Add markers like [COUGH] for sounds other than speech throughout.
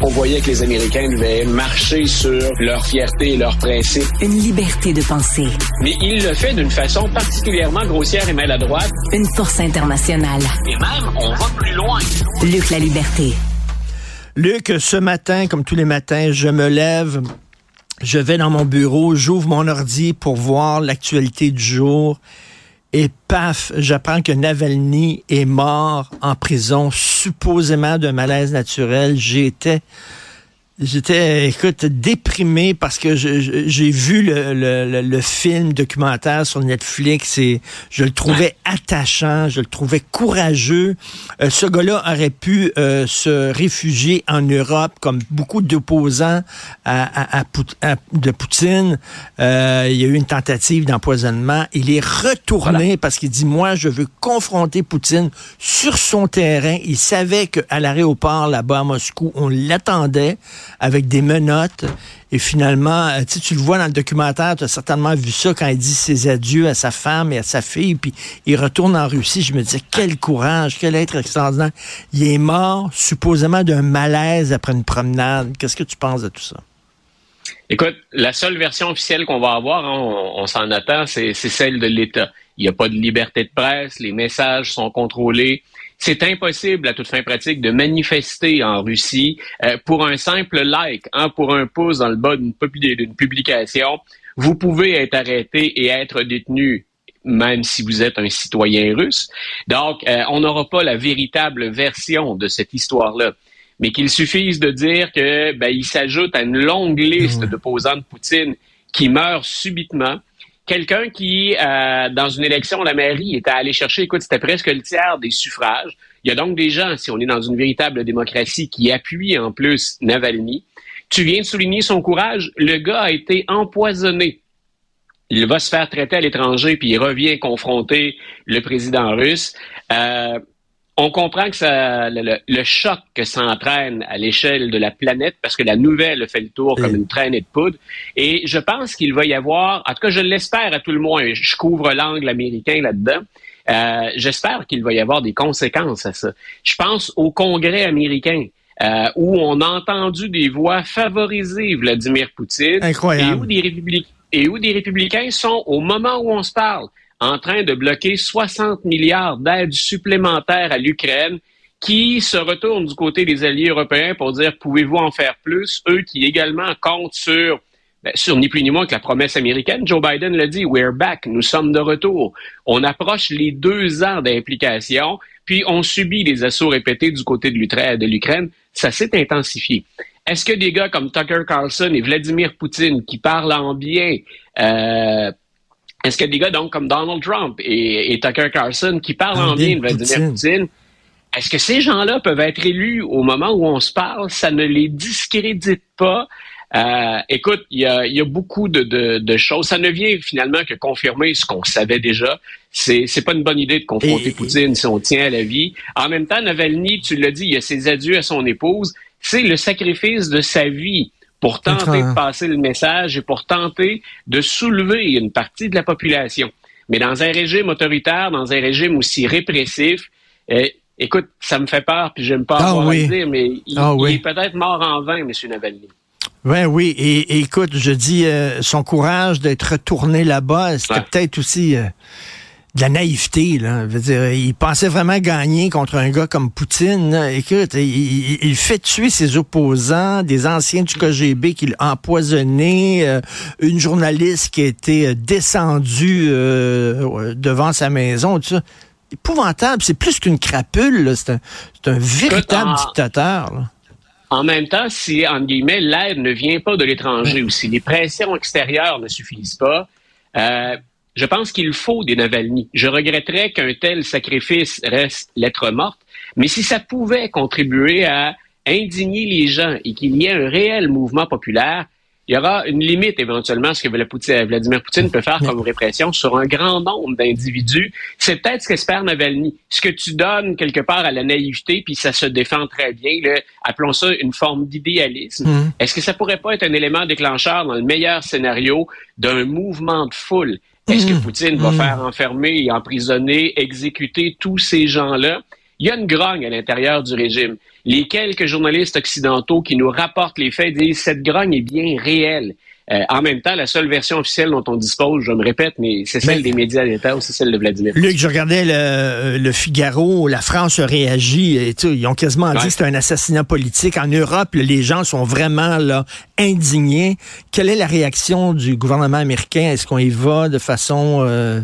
On voyait que les Américains devaient marcher sur leur fierté et leurs principes. Une liberté de penser. Mais il le fait d'une façon particulièrement grossière et maladroite. Une force internationale. Et même, on va plus loin. Luc la liberté. Luc, ce matin, comme tous les matins, je me lève, je vais dans mon bureau, j'ouvre mon ordi pour voir l'actualité du jour. Et paf, j'apprends que Navalny est mort en prison, supposément d'un malaise naturel. J'étais J'étais, écoute, déprimé parce que j'ai vu le, le, le, film documentaire sur Netflix et je le trouvais [LAUGHS] attachant, je le trouvais courageux. Euh, ce gars-là aurait pu euh, se réfugier en Europe comme beaucoup d'opposants à, à, à, de Poutine. Euh, il y a eu une tentative d'empoisonnement. Il est retourné parce qu'il dit, moi, je veux confronter Poutine sur son terrain. Il savait qu'à l'aéroport là-bas à Moscou, on l'attendait avec des menottes. Et finalement, euh, tu le vois dans le documentaire, tu as certainement vu ça quand il dit ses adieux à sa femme et à sa fille, puis il retourne en Russie. Je me disais, quel courage, quel être extraordinaire. Il est mort supposément d'un malaise après une promenade. Qu'est-ce que tu penses de tout ça? Écoute, la seule version officielle qu'on va avoir, hein, on, on s'en attend, c'est celle de l'État. Il n'y a pas de liberté de presse, les messages sont contrôlés. C'est impossible à toute fin pratique de manifester en Russie euh, pour un simple like, hein, pour un pouce dans le bas d'une publication. Vous pouvez être arrêté et être détenu même si vous êtes un citoyen russe. Donc, euh, on n'aura pas la véritable version de cette histoire-là. Mais qu'il suffise de dire que ben, il s'ajoute à une longue liste mmh. d'opposants de Poutine qui meurent subitement quelqu'un qui, euh, dans une élection à la mairie, était allé chercher, écoute, c'était presque le tiers des suffrages. Il y a donc des gens, si on est dans une véritable démocratie, qui appuient en plus Navalny. Tu viens de souligner son courage. Le gars a été empoisonné. Il va se faire traiter à l'étranger, puis il revient confronter le président russe. Euh, on comprend que ça, le, choc que ça entraîne à l'échelle de la planète, parce que la nouvelle fait le tour comme une traînée de poudre. Et je pense qu'il va y avoir, en tout cas, je l'espère à tout le moins, je couvre l'angle américain là-dedans. Euh, j'espère qu'il va y avoir des conséquences à ça. Je pense au Congrès américain. Euh, où on a entendu des voix favoriser Vladimir Poutine Incroyable. Et, où des et où des républicains sont, au moment où on se parle, en train de bloquer 60 milliards d'aides supplémentaires à l'Ukraine qui se retournent du côté des alliés européens pour dire pouvez-vous en faire plus, eux qui également comptent sur ben, sur ni plus ni moins que la promesse américaine. Joe Biden l'a dit, we're back, nous sommes de retour. On approche les deux ans d'implication, puis on subit les assauts répétés du côté de l'Ukraine. Ça s'est intensifié. Est-ce que des gars comme Tucker Carlson et Vladimir Poutine, qui parlent en bien, euh, est-ce que des gars donc comme Donald Trump et, Tucker Carlson qui parlent en bien de Vladimir Poutine, est-ce que ces gens-là peuvent être élus au moment où on se parle? Ça ne les discrédite pas. Euh, écoute, il y a, beaucoup de, choses. Ça ne vient finalement que confirmer ce qu'on savait déjà. C'est c'est pas une bonne idée de confronter Poutine si on tient à la vie. En même temps, Navalny, tu l'as dit, il y a ses adieux à son épouse. C'est le sacrifice de sa vie pour tenter de passer le message et pour tenter de soulever une partie de la population. Mais dans un régime autoritaire, dans un régime aussi répressif, euh, écoute, ça me fait peur, puis j'aime pas ah avoir à dire, mais il, ah est peut-être mort en vain, M. Navalny. Ouais, oui, et, écoute, je dis, euh, son courage d'être retourné là-bas, c'était peut-être aussi... Euh, de la naïveté. Là. Veux dire, il pensait vraiment gagner contre un gars comme Poutine. Écoute, il, fait tuer ses opposants, des anciens du KGB qu'il a empoisonné, euh, une journaliste qui a été euh, descendue euh, devant sa maison. Tout ça. Épouvantable. C'est plus qu'une crapule. C'est un, véritable dictateur. En même temps, si, en guillemets, l'aide ne vient pas de l'étranger ou si les pressions extérieures ne suffisent pas, je pense qu'il faut des Navalny. Je regretterais qu'un tel sacrifice reste lettre morte, mais si ça pouvait contribuer à indigner les gens et qu'il y ait un réel mouvement populaire, il y aura une limite éventuellement à ce que Vladimir Poutine peut faire comme répression sur un grand nombre d'individus. C'est peut-être ce qu'espère Navalny. Ce que tu donnes quelque part à la naïveté, puis ça se défend très bien, appelons ça une forme d'idéalisme. Mmh. Est-ce que ça pourrait pas être un élément déclencheur dans le meilleur scénario d'un mouvement de foule? Est-ce que mmh. Poutine va mmh. faire enfermer et emprisonner, exécuter tous ces gens-là? Il y a une grogne à l'intérieur du régime. Les quelques journalistes occidentaux qui nous rapportent les faits disent cette grogne est bien réelle. Euh, en même temps, la seule version officielle dont on dispose, je me répète, mais c'est celle des médias d'État ou c'est celle de Vladimir Luc, je regardais le, Figaro, la France a réagi, et ils ont quasiment dit que c'est un assassinat politique. En Europe, les gens sont vraiment là indignés. Quelle est la réaction du gouvernement américain? Est-ce qu'on y va de façon... Euh,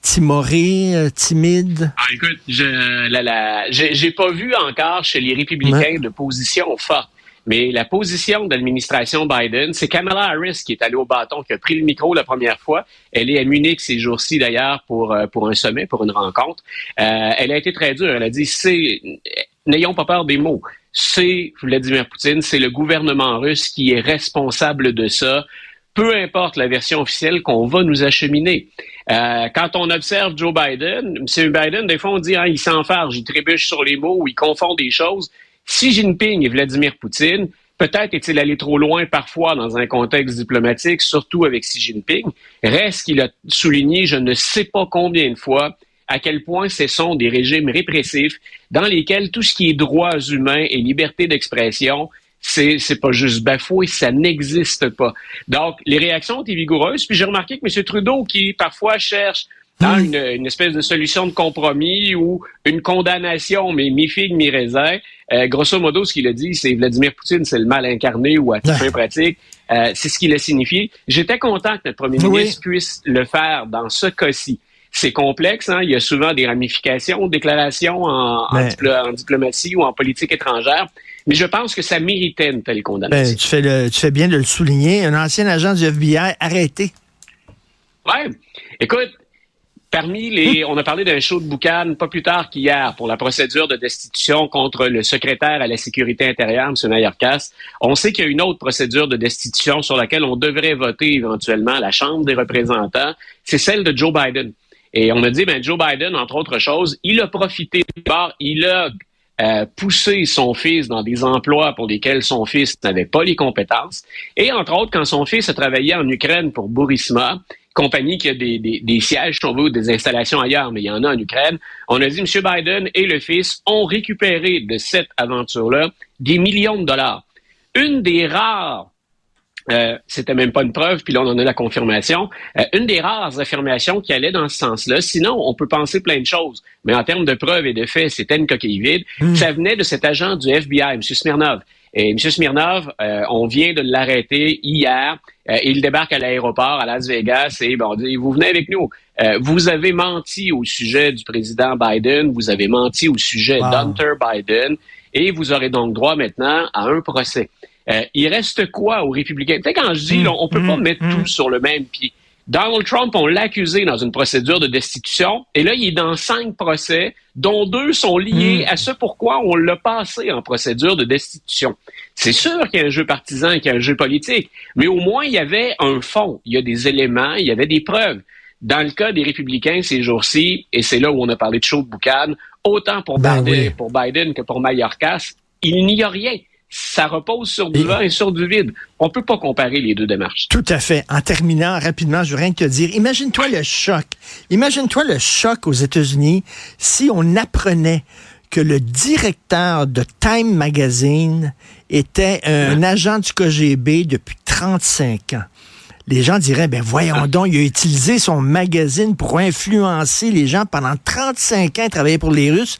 timoré, euh, timide? Ah, écoute, je j'ai pas vu encore chez les républicains de position forte. Mais la position de l'administration Biden, c'est Kamala Harris qui est allée au bâton, qui a pris le micro la première fois. Elle est à Munich ces jours-ci d'ailleurs pour, euh, pour un sommet, pour une rencontre. Euh, elle a été très dure. Elle a dit, c'est, n'ayons pas peur des mots. C'est Vladimir Poutine, c'est le gouvernement russe qui est responsable de ça peu importe la version officielle qu'on va nous acheminer. Euh, quand on observe Joe Biden, M. Biden, des fois on dit hein, il s'enfarge, il trébuche sur les mots, il confond des choses. Xi Jinping et Vladimir Poutine, peut-être est-il allé trop loin parfois dans un contexte diplomatique, surtout avec Xi Jinping. Reste qu'il a souligné, je ne sais pas combien de fois, à quel point ce sont des régimes répressifs dans lesquels tout ce qui est droits humains et liberté d'expression c'est c'est pas juste bafoué, ça n'existe pas. Donc les réactions ont été vigoureuses. Puis j'ai remarqué que M. Trudeau, qui parfois cherche dans une, espèce de solution de compromis ou une condamnation, mais mi figue mi raisin. Euh, grosso modo, ce qu'il a dit, c'est Vladimir Poutine, c'est le mal incarné ou à toute fin pratique. Euh, c'est ce qu'il a signifié. J'étais content que notre premier ministre puisse le faire dans ce cas-ci. C'est complexe, hein? il y a souvent des ramifications, déclarations en, en, diplomatie ou en politique étrangère. Mais je pense que ça méritait une telle condamnation. Ben, tu, fais le, tu fais bien de le souligner. Un ancien agent du FBI arrêté. Ouais. Écoute, Parmi les, on a parlé d'un show de boucan pas plus tard qu'hier pour la procédure de destitution contre le secrétaire à la sécurité intérieure, M. Mayorkas. On sait qu'il y a une autre procédure de destitution sur laquelle on devrait voter éventuellement à la Chambre des représentants. C'est celle de Joe Biden. Et on a dit, ben, Joe Biden, entre autres choses, il a profité, il a euh, poussé son fils dans des emplois pour lesquels son fils n'avait pas les compétences. Et entre autres, quand son fils a travaillé en Ukraine pour Burisma, compagnie qui a des, des, sièges, si on veut, des installations ailleurs, mais il y en a en Ukraine. On a dit, M. Biden et le fils ont récupéré de cette aventure-là des millions de dollars. Une des rares euh, c'était même pas une preuve, puis là on en a la confirmation. Euh, une des rares affirmations qui allait dans ce sens-là. Sinon, on peut penser plein de choses, mais en termes de preuves et de faits, c'était une coquille vide. Hmm. Ça venait de cet agent du FBI, M. Smirnov. Et M. Smirnov, euh, on vient de l'arrêter hier. il débarque à l'aéroport à Las Vegas et bon, on dit, vous venez avec nous. vous avez menti au sujet du président Biden, vous avez menti au sujet d'Hunter Biden, et vous aurez donc droit maintenant à un procès. Euh, il reste quoi aux républicains? Peut-être quand je dis, on on peut pas mm, mettre mm, tout sur le même pied. Donald Trump, on l'a accusé dans une procédure de destitution, et là, il est dans cinq procès, dont deux sont liés à ce pourquoi on l'a passé en procédure de destitution. C'est sûr qu'il y a un jeu partisan et qu'il y a un jeu politique, mais au moins, il y avait un fond, il y a des éléments, il y avait des preuves. Dans le cas des républicains ces jours-ci, et c'est là où on a parlé de chaud de boucan, autant pour, ben Biden, pour Biden que pour Mayorkas, il n'y a rien ça repose sur du vent et sur du vide. On peut pas comparer les deux démarches. Tout à fait. En terminant rapidement, je veux rien te dire. Imagine-toi le choc. Imagine-toi le choc aux États-Unis si on apprenait que le directeur de Time Magazine était un agent du KGB depuis 35 ans. Les gens diraient, ben voyons donc, il a utilisé son magazine pour influencer les gens pendant 35 ans, travailler pour les Russes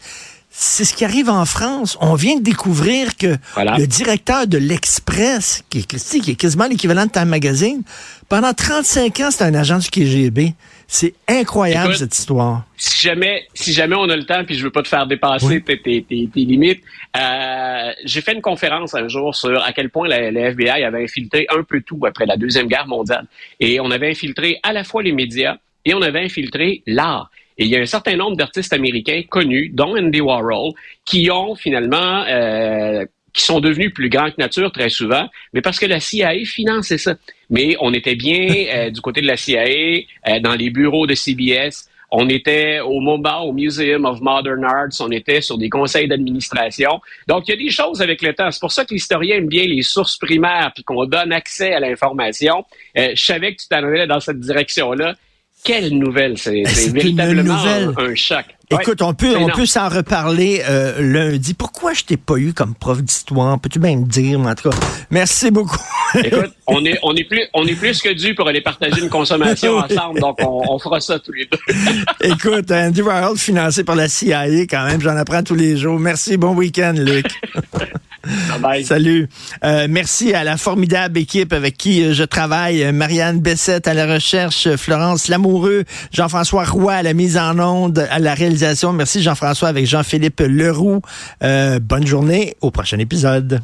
c'est ce qui arrive en France. On vient de découvrir que le directeur de l'Express, qui, qui, est quasiment l'équivalent de Time Magazine, pendant 35 ans, c'est un agent du KGB. C'est incroyable, cette histoire. Si jamais, si jamais on a le temps, puis je veux pas te faire dépasser tes, limites, euh, j'ai fait une conférence un jour sur à quel point la, FBI avait infiltré un peu tout après la Deuxième Guerre mondiale. Et on avait infiltré à la fois les médias et on avait infiltré l'art. Et il y a un certain nombre d'artistes américains connus, dont Andy Warhol, qui ont finalement euh, qui sont devenus plus grands que nature très souvent, mais parce que la CIA finançait ça. Mais on était bien [LAUGHS] euh, du côté de la CIA, euh, dans les bureaux de CBS. On était au MoMA, au Museum of Modern Arts, on était sur des conseils d'administration. Donc, il y a des choses avec le temps. C'est pour ça que l'historien aime bien les sources primaires, puis qu'on donne accès à l'information. je savais que tu t'en allais dans cette direction-là quelle nouvelle! C'est Ben, véritablement nouvelle. Un, un choc. Écoute, on peut, on peut s'en reparler euh, lundi. Pourquoi je t'ai pas eu comme prof d'histoire? Peux-tu bien me dire, en tout cas? Merci beaucoup. [LAUGHS] Écoute, on est, on est plus, on est plus que dû pour aller partager une consommation [LAUGHS] ensemble, donc on, on fera ça tous les deux. [LAUGHS] Écoute, Andy Warhol financé par la CIA quand même, j'en apprends tous les jours. Merci, bon week-end, Luc. Salut. Euh, merci à la formidable équipe avec qui euh, je travaille. Euh, Marianne Bessette à la recherche, Florence Lamoureux, Jean-François Roy à la mise en onde, à la réalisation. Merci Jean-François avec Jean-Philippe Leroux. Bonne journée. Au prochain épisode.